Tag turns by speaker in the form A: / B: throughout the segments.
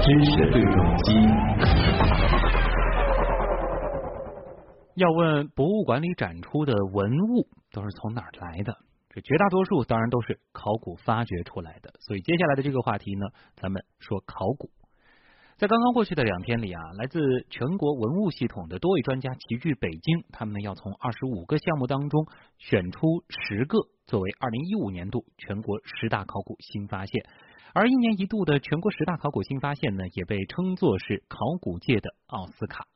A: 知识对撞机。
B: 要问博物馆里展出的文物都是从哪儿来的？这绝大多数当然都是考古发掘出来的。所以接下来的这个话题呢，咱们说考古。在刚刚过去的两天里啊，来自全国文物系统的多位专家齐聚北京，他们要从二十五个项目当中选出十个作为二零一五年度全国十大考古新发现。而一年一度的全国十大考古新发现呢，也被称作是考古界的奥斯卡。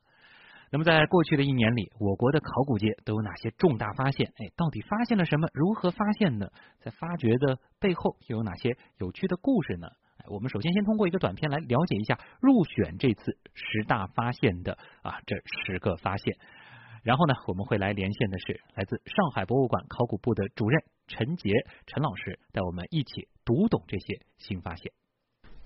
B: 那么在过去的一年里，我国的考古界都有哪些重大发现？哎，到底发现了什么？如何发现的？在发掘的背后又有哪些有趣的故事呢？我们首先先通过一个短片来了解一下入选这次十大发现的啊这十个发现，然后呢我们会来连线的是来自上海博物馆考古部的主任陈杰陈老师，带我们一起读懂这些新发现。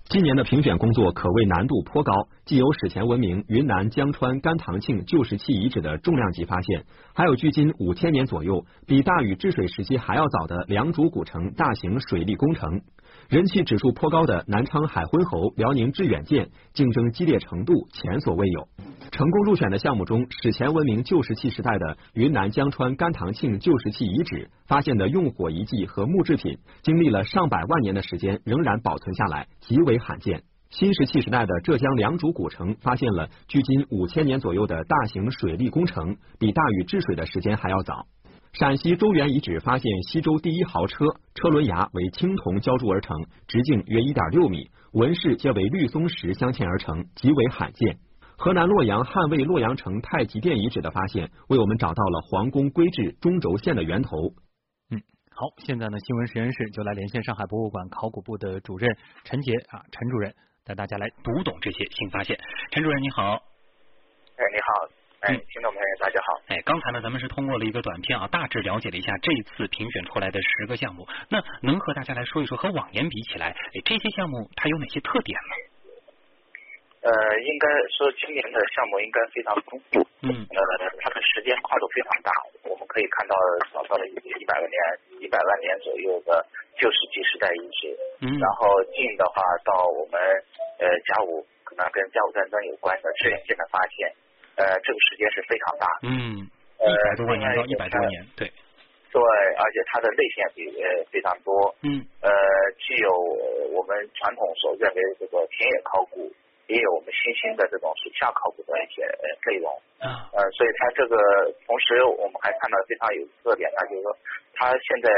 C: 今年的评选工作可谓难度颇高，既有史前文明云南江川甘塘庆旧石器遗址的重量级发现，还有距今五千年左右、比大禹治水时期还要早的良渚古城大型水利工程。人气指数颇高的南昌海昏侯辽宁致远舰，竞争激烈程度前所未有。成功入选的项目中，史前文明旧石器时代的云南江川甘棠庆旧石器遗址发现的用火遗迹和木制品，经历了上百万年的时间仍然保存下来，极为罕见。新石器时代的浙江良渚古城发现了距今五千年左右的大型水利工程，比大禹治水的时间还要早。陕西周原遗址发现西周第一豪车，车轮牙为青铜浇铸而成，直径约一点六米，纹饰皆为绿松石镶嵌而成，极为罕见。河南洛阳汉魏洛阳城太极殿遗址的发现，为我们找到了皇宫规制中轴线的源头。
B: 嗯，好，现在呢，新闻实验室就来连线上海博物馆考古部的主任陈杰啊，陈主任带大家来读懂这些新发现。陈主任你好。
D: 哎，你好。哎，听众朋友大家好。
B: 哎，刚才呢，咱们是通过了一个短片啊，大致了解了一下这次评选出来的十个项目。那能和大家来说一说，和往年比起来，哎，这些项目它有哪些特点呢？
D: 呃，应该说今年的项目应该非常丰富。
B: 嗯。
D: 呃，它的时间跨度非常大，我们可以看到找到了一一百万年、一百万年左右的旧石器时代遗址。
B: 嗯。
D: 然后近的话到我们呃甲午，可能跟甲午战争有关的致远舰的发现。呃，这个时间是非常大，
B: 嗯，一百多万年到一百多年，对，
D: 对，而且它的类线比呃非常多，
B: 嗯，
D: 呃，具有我们传统所认为这个田野考古，也有我们新兴的这种水下考古的一些呃内容，
B: 啊，
D: 呃，所以它这个同时我们还看到非常有特点，那就是说，它现在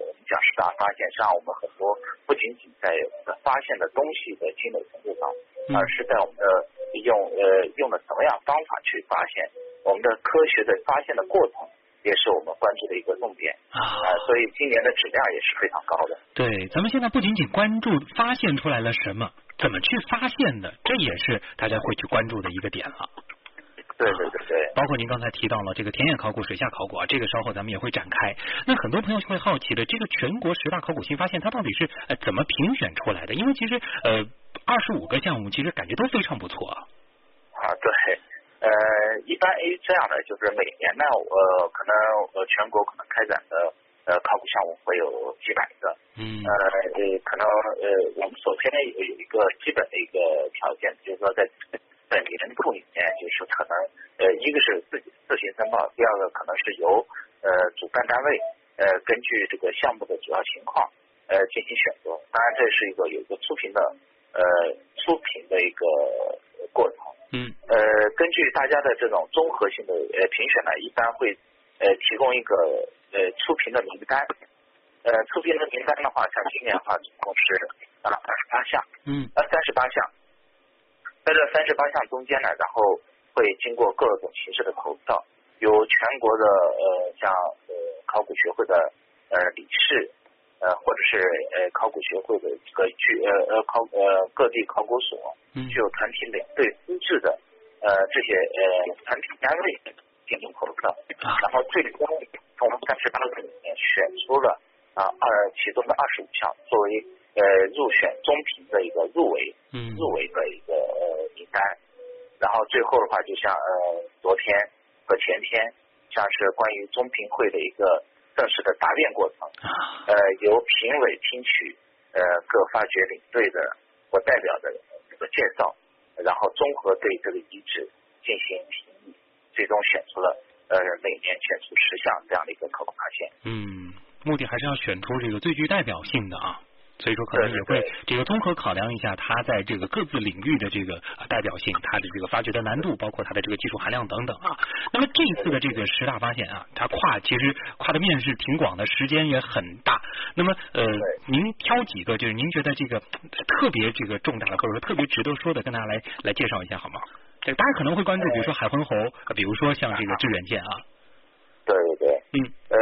D: 我们讲十大发现，实际上我们很多不仅仅在发现的东西的精美程度上，而是在我们的。用呃用了什么样方法去发现？我们的科学的发现的过程也是我们关注的一个重点
B: 啊，
D: 所以今年的质量也是非常高的。
B: 对，咱们现在不仅仅关注发现出来了什么，怎么去发现的，这也是大家会去关注的一个点了。
D: 对对对对，
B: 包括您刚才提到了这个田野考古、水下考古啊，这个稍后咱们也会展开。那很多朋友就会好奇的，这个全国十大考古新发现，它到底是呃怎么评选出来的？因为其实呃二十五个项目，其实感觉都非常不错啊。
D: 啊，对，呃，一般 A 这样的，就是每年呢，呃，可能呃全国可能开展的呃考古项目会有几百个，
B: 嗯，
D: 呃呃可能呃我们首先有有一个基本的一个条件，就是说在。在年度里面，就是可能呃，一个是自己自行申报，第二个可能是由呃主办单位呃根据这个项目的主要情况呃进行选择。当然，这是一个有一个初评的呃初评的一个过程。
B: 嗯。
D: 呃，根据大家的这种综合性的呃评选呢，一般会呃提供一个呃出评的名单。呃，出评的名单的话，像今年的话，总共是啊二十八项。
B: 嗯。
D: 呃，三十八项。在这三十八项中间呢，然后会经过各种形式的投票，由全国的呃像呃考古学会的呃理事呃或者是呃考古学会的这个具呃呃考呃各地考古所具有团体领队资质的呃这些呃团体单位进行投票，然后最终从三十八个里面选出了啊二其中的二十五项作为。呃，入选中评的一个入围，
B: 嗯，
D: 入围的一个呃名单，然后最后的话，就像呃昨天和前天，像是关于中评会的一个正式的答辩过程，呃，由评委听取呃各发掘领队的或代表的这个介绍，然后综合对这个遗址进行评议，最终选出了呃每年选出十项这样的一个考古发现。
B: 嗯，目的还是要选出这个最具代表性的啊。所以说可能也会这个综合考量一下它在这个各自领域的这个代表性，它的这个发掘的难度，包括它的这个技术含量等等啊。那么这一次的这个十大发现啊，它跨其实跨的面是挺广的，时间也很大。那么呃，您挑几个就是您觉得这个特别这个重大的，或者说特别值得说的，跟大家来来介绍一下好吗？这大家可能会关注，比如说海昏侯，比如说像这个致远舰啊。
D: 对对对，嗯，呃，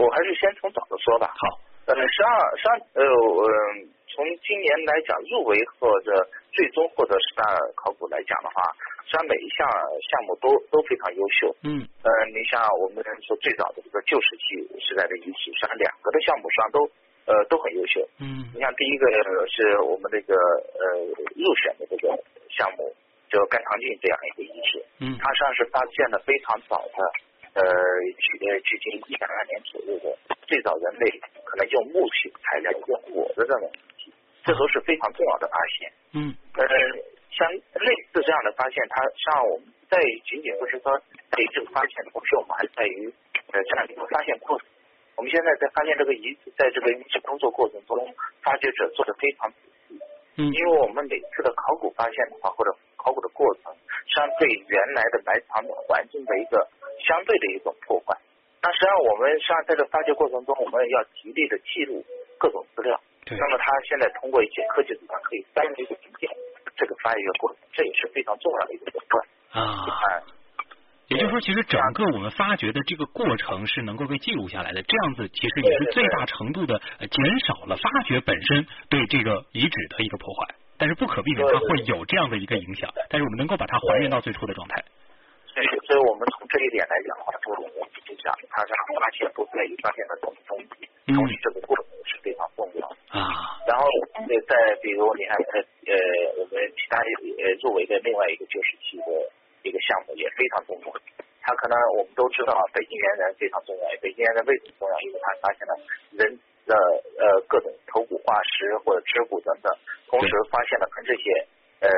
D: 我还是先从早的说吧。
B: 好。
D: 呃，实际上，实际上，呃，嗯，从今年来讲，入围或者最终获得十大考古来讲的话，虽然每一项项目都都非常优秀。
B: 嗯。
D: 呃，你像我们说最早的这个旧石器时代的遗址，实际上两个的项目实际上都呃都很优秀。
B: 嗯。
D: 你像第一个是我们这个呃入选的这个项目，就甘棠镜这样一个遗址。
B: 嗯。
D: 它实际上是发现的非常早的。呃，距呃距今一百万年左右的最早人类可能用木器材料用火的这种这都是非常重要的发现。
B: 嗯。
D: 呃，像类似这样的发现，它像我们在仅仅不是说对这个发现的同时，我们还在于呃这样一个发现过程。我们现在在发现这个遗址，在这个遗址工作过程中，发掘者做的非常。
B: 嗯。
D: 因为我们每次的考古发现的话，或者考古的过程，相对原来的埋藏的环境的一个。相对的一种破坏，那实际上我们实际上在这发掘过程中，我们要极力的记录各种资料。
B: 对。
D: 那么它现在通过一些科技手段可以单独的重建这个发掘过程，这也是非常重要的一个手段。
B: 啊。也就是说，其实整个我们发掘的这个过程是能够被记录下来的，这样子其实也是最大程度的减少了发掘本身对这个遗址的一个破坏。但是不可避免它会有这样的一个影响，但是我们能够把它还原到最初的状态。
D: 所以，所以我们从这一点来讲的话，就我们就讲，它是发现不在于发现的东西，同时这个过程是非常重要
B: 啊。
D: 然后再比如你看，呃呃，我们其他呃入围的另外一个旧石器的一个项目也非常重要。它可能我们都知道，北京猿人非常重要。北京猿人为什么重要？因为它发现了人的呃各种头骨化石或者肢骨等等，同时发现了跟这些呃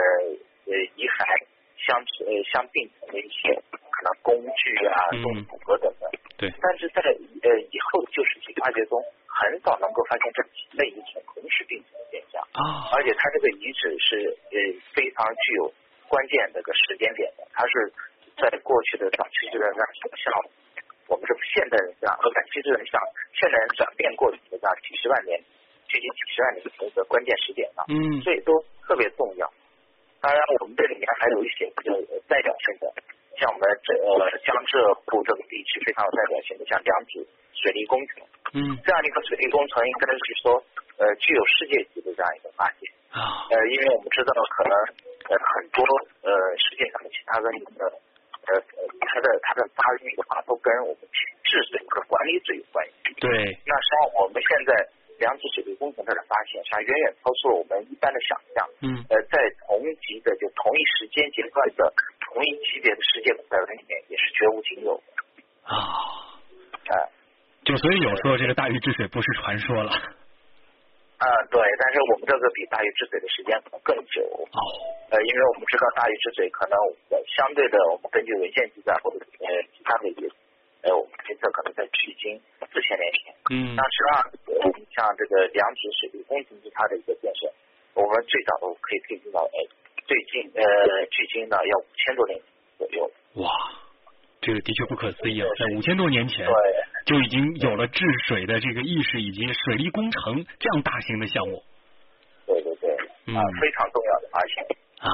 D: 呃遗骸。相呃相并存的一些可能工具啊、动物骨骼等等，
B: 对。
D: 但是在呃以后旧石器发掘中，很少能够发现这几类遗存同时并存的现象
B: 啊。
D: 而且它这个遗址是呃非常具有关键这个时间点的，它是在过去的早期阶段上像我们是现代人这样和晚期智人上现代人转变过程的这样几十万年，接近几十万年的一个关键时点上，
B: 嗯，
D: 所以都特别重要。当然，我们这里面还有一些比较代表性的，像我们这呃江浙沪这个地区非常有代表性的，像良渚水利工程，
B: 嗯，
D: 这样一个水利工程应该是说呃具有世界级的这样一个发现
B: 啊，
D: 呃，因为我们知道可能呃很多呃世界上的其他文明的呃它的它的发育的话，都跟我们治水和管理水有关系。
B: 对，
D: 那实际上我们现在。良渚水利工程这的发现，实际上远远超出了我们一般的想象。
B: 嗯。
D: 呃，在同级的就同一时间阶段的同一级别的世界古代文明里面，也是绝无仅有。
B: 啊。
D: 啊。
B: 就所以有时候这个大禹治水不是传说了。
D: 啊，对，但是我们这个比大禹治水的时间可能更久。
B: 哦。
D: 呃，因为我们知道大禹治水可能相对的，我们根据文献记载或者呃其他的一些。呃，我们推测可能在距今四千年前。
B: 嗯。
D: 那实际上，像这个良渚水利工程是它的一个建设，我们最早都可以推进到呃，最近呃，距今呢要五千多年左右。
B: 哇，这个的确不可思议啊！在五千多年前，就已经有了治水的这个意识，以及水利工程这样大型的项目。
D: 对对对，啊，非常重要的发现
B: 啊。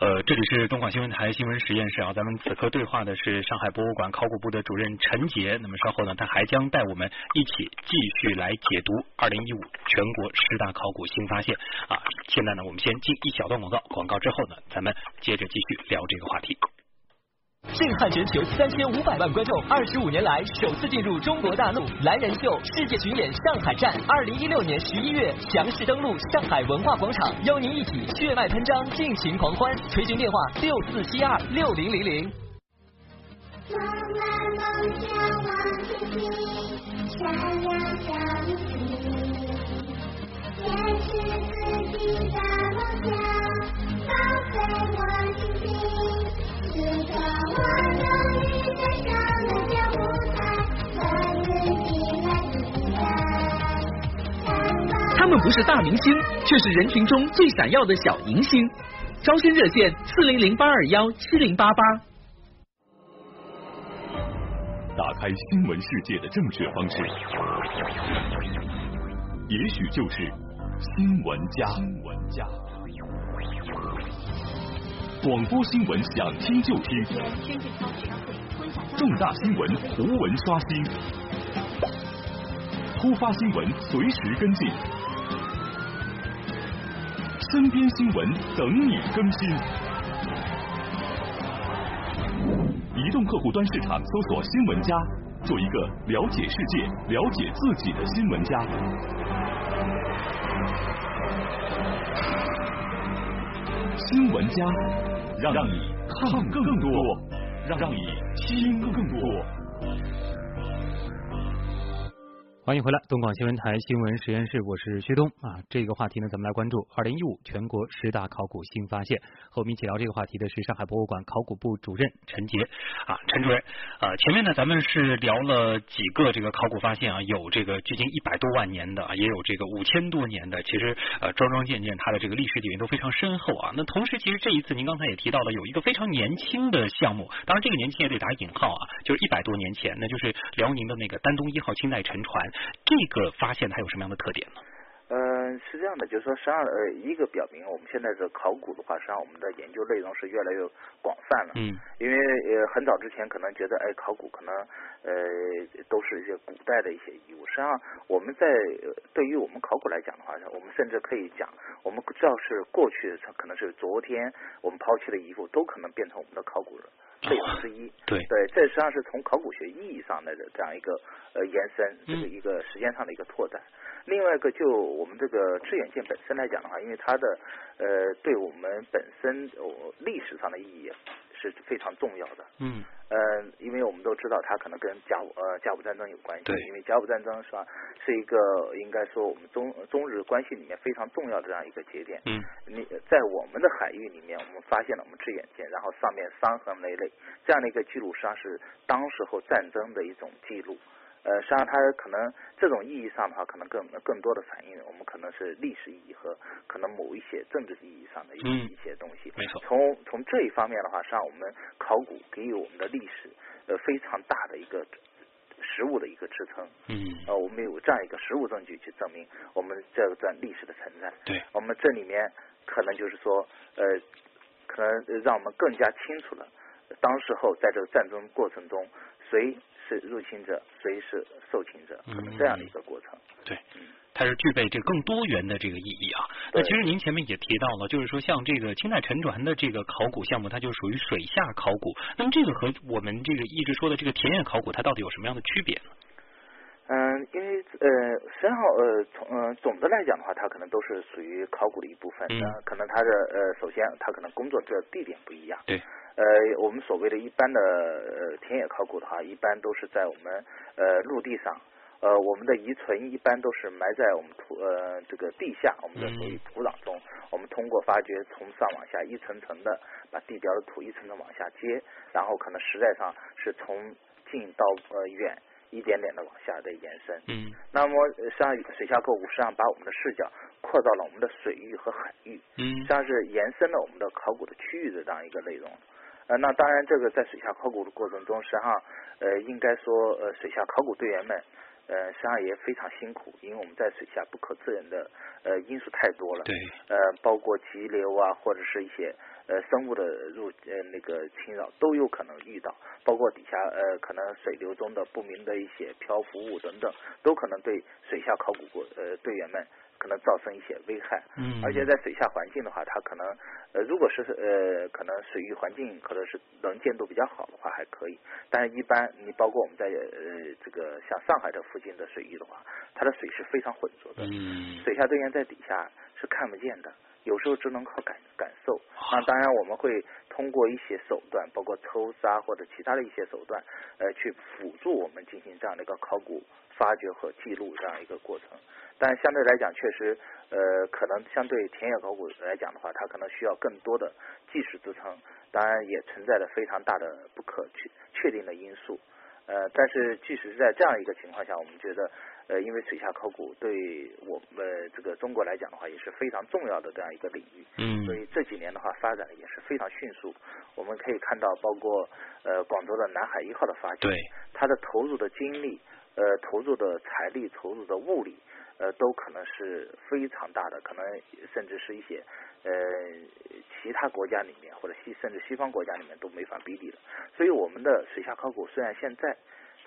B: 呃，这里是东广新闻台新闻实验室啊，咱们此刻对话的是上海博物馆考古部的主任陈杰。那么稍后呢，他还将带我们一起继续来解读二零一五全国十大考古新发现啊。现在呢，我们先进一小段广告，广告之后呢，咱们接着继续聊这个话题。
E: 震撼全球三千五百万观众，二十五年来首次进入中国大陆，蓝人秀世界巡演上海站，二零一六年十一月强势登陆上海文化广场，邀您一起血脉喷张，尽情狂欢。垂询电话六四七二六零零零。
F: 坚持自己的
E: 不是大明星，却是人群中最闪耀的小明星。招生热线：四零零八二幺七零八八。
G: 打开新闻世界的正确方式，也许就是新闻家。新闻家，广播新闻想听就听，重大新闻图文刷新，突发新闻随时跟进，身边新闻等你更新。移动客户端市场搜索“新闻家”，做一个了解世界、了解自己的新闻家。新闻家，让你看更多，让你听更多。
B: 欢迎回来，东广新闻台新闻实验室，我是薛东啊。这个话题呢，咱们来关注二零一五全国十大考古新发现。和我们一起聊这个话题的是上海博物馆考古部主任陈杰啊，陈主任啊。前面呢，咱们是聊了几个这个考古发现啊，有这个距今一百多万年的，也有这个五千多年的。其实呃，桩桩件件它的这个历史底蕴都非常深厚啊。那同时，其实这一次您刚才也提到了有一个非常年轻的项目，当然这个年轻也得打引号啊，就是一百多年前，那就是辽宁的那个丹东一号清代沉船。这个发现它有什么样的特点呢？
H: 嗯，是这样的，就是说，实际上，呃，一个表明我们现在的考古的话，实际上我们的研究内容是越来越广泛了。
B: 嗯。
H: 因为呃，很早之前可能觉得，哎，考古可能呃都是一些古代的一些遗物。实际上，我们在对于我们考古来讲的话，我们甚至可以讲，我们只要是过去可能是昨天我们抛弃的遗物，都可能变成我们的考古内容之一。
B: 对
H: 对，这实际上是从考古学意义上的这样一个呃延伸，这个一个时间上的一个拓展。另外一个，就我们这个致远舰本身来讲的话，因为它的呃对我们本身哦历史上的意义是非常重要的。
B: 嗯。
H: 呃，因为我们都知道它可能跟甲午呃甲午战争有关系。
B: 对。
H: 因为甲午战争是吧，是一个应该说我们中中日关系里面非常重要的这样一个节点。
B: 嗯。
H: 你在我们的海域里面，我们发现了我们致远舰，然后上面伤痕累累，这样的一个记录，实际上是当时候战争的一种记录。呃，实际上它可能这种意义上的话，可能更更多的反映我们可能是历史意义和可能某一些政治意义上的一一些东西。
B: 没错。
H: 从从这一方面的话，实际上我们考古给予我们的历史呃非常大的一个实物的一个支撑。
B: 嗯。
H: 呃，我们有这样一个实物证据去证明我们这段历史的存在。
B: 对。
H: 我们这里面可能就是说呃，可能让我们更加清楚了，当时候在这个战争过程中谁。是入侵者，谁是受侵者，可能这样的一个过程。
B: 对，它是具备这更多元的这个意义啊。那其实您前面也提到了，就是说像这个清代沉船的这个考古项目，它就属于水下考古。那么这个和我们这个一直说的这个田野考古，它到底有什么样的区别呢？
H: 嗯，因为呃，实际上呃，从呃总的来讲的话，它可能都是属于考古的一部分。
B: 嗯。
H: 可能它的呃，首先它可能工作的地点不一样。
B: 对。
H: 呃，我们所谓的一般的呃田野考古的话，一般都是在我们呃陆地上，呃，我们的遗存一般都是埋在我们土呃这个地下，我们的属于土壤中。我们通过发掘，从上往下一层层的把地表的土一层层往下接，然后可能实在上是从近到呃远。一点点的往下的延伸，
B: 嗯，
H: 那么像水下考古实际上把我们的视角扩到了我们的水域和海域，
B: 嗯，
H: 实际上是延伸了我们的考古的区域的这样一个内容。呃，那当然这个在水下考古的过程中，实际上呃应该说呃水下考古队员们呃实际上也非常辛苦，因为我们在水下不可知人的呃因素太多了，
B: 对，
H: 呃包括急流啊或者是一些。呃，生物的入呃那个侵扰都有可能遇到，包括底下呃可能水流中的不明的一些漂浮物等等，都可能对水下考古过呃队员们可能造成一些危害。
B: 嗯。
H: 而且在水下环境的话，它可能呃如果是呃可能水域环境可能是能见度比较好的话还可以，但是一般你包括我们在呃这个像上海这附近的水域的话，它的水是非常浑浊的。
B: 嗯。
H: 水下队员在底下是看不见的。有时候只能靠感感受。那当然我们会通过一些手段，包括抽沙或者其他的一些手段，呃，去辅助我们进行这样的一个考古发掘和记录这样一个过程。但相对来讲，确实，呃，可能相对田野考古来讲的话，它可能需要更多的技术支撑，当然也存在着非常大的不可确确定的因素。呃，但是即使是在这样一个情况下，我们觉得，呃，因为水下考古对我们这个中国来讲的话，也是非常重要的这样一个领域。
B: 嗯
H: 所以这几年的话，发展的也是非常迅速。我们可以看到，包括呃广州的南海一号的发掘，
B: 对，
H: 它的投入的精力、呃投入的财力、投入的物力，呃都可能是非常大的，可能甚至是一些呃其他国家里面或者西甚至西方国家里面都没法比拟的。所以我们的水下考古虽然现在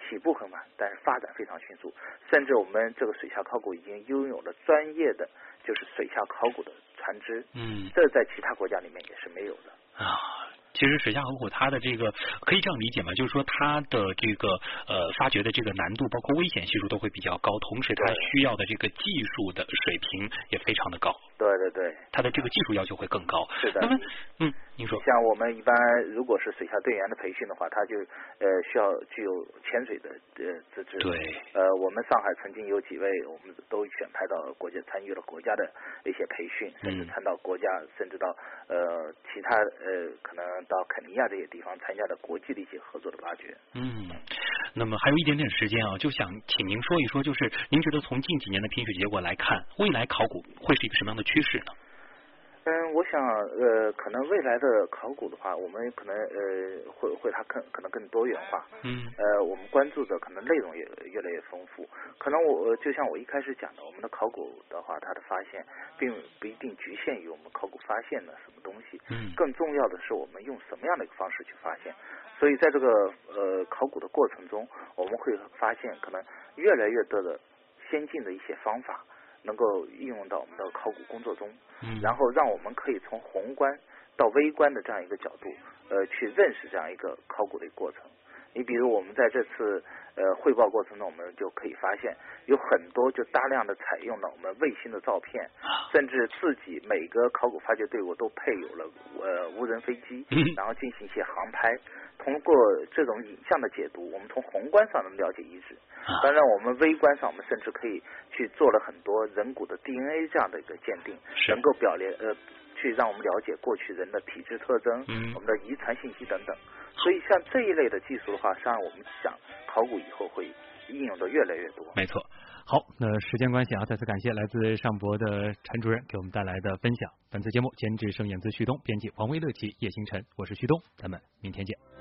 H: 起步很晚，但是发展非常迅速，甚至我们这个水下考古已经拥有了专业的就是水下考古的船只，
B: 嗯
H: 这在其他国家里面也是没有的。
B: 啊。其实水下考古它的这个可以这样理解嘛，就是说它的这个呃发掘的这个难度，包括危险系数都会比较高，同时它需要的这个技术的水平也非常的高，
H: 对对对，
B: 它的这个技术要求会更高。
H: 是的
B: 那么，嗯，您说，
H: 像我们一般如果是水下队员的培训的话，他就呃需要具有潜水的呃资质。
B: 对，
H: 呃，我们上海曾经有几位，我们都选派到国家参与了国家的一些培训，甚至
B: 嗯
H: 参到国家，甚至到呃其他呃可能到肯尼亚这些地方参加的国际的一些合作的挖掘。
B: 嗯，那么还有一点点时间啊，就想请您说一说，就是您觉得从近几年的评选结果来看，未来考古会是一个什么样的趋势呢？
H: 嗯，我想呃，可能未来的考古的话，我们可能呃会会它更可能更多元化。
B: 嗯
H: 呃，我们关注的可能内容也越来越丰富。可能我呃就像我一开始讲的，我们的考古的话，它的发现并不一定局限于我们考古发现的什么东西，
B: 嗯
H: 更重要的是我们用什么样的一个方式去发现。所以在这个呃考古的过程中，我们会发现可能越来越多的先进的一些方法能够应用到我们的考古工作中。
B: 嗯，
H: 然后让我们可以从宏观到微观的这样一个角度，呃，去认识这样一个考古的过程。你比如我们在这次呃汇报过程中，我们就可以发现有很多就大量的采用了我们卫星的照片，甚至自己每个考古发掘队伍都配有了呃无人飞机
B: 嗯，
H: 然后进行一些航拍。通过这种影像的解读，我们从宏观上能了解遗址。
B: 啊
H: 当然，我们微观上，我们甚至可以去做了很多人骨的 DNA 这样的一个鉴定，能够表列呃，去让我们了解过去人的体质特征，
B: 嗯
H: 我们的遗传信息等等。所以像这一类的技术的话，实际上我们想考古以后会应用的越来越多。
B: 没错。好，那时间关系啊，再次感谢来自上博的陈主任给我们带来的分享。本次节目监制盛演自旭东，编辑王威乐奇、叶星辰，我是旭东，咱们明天见。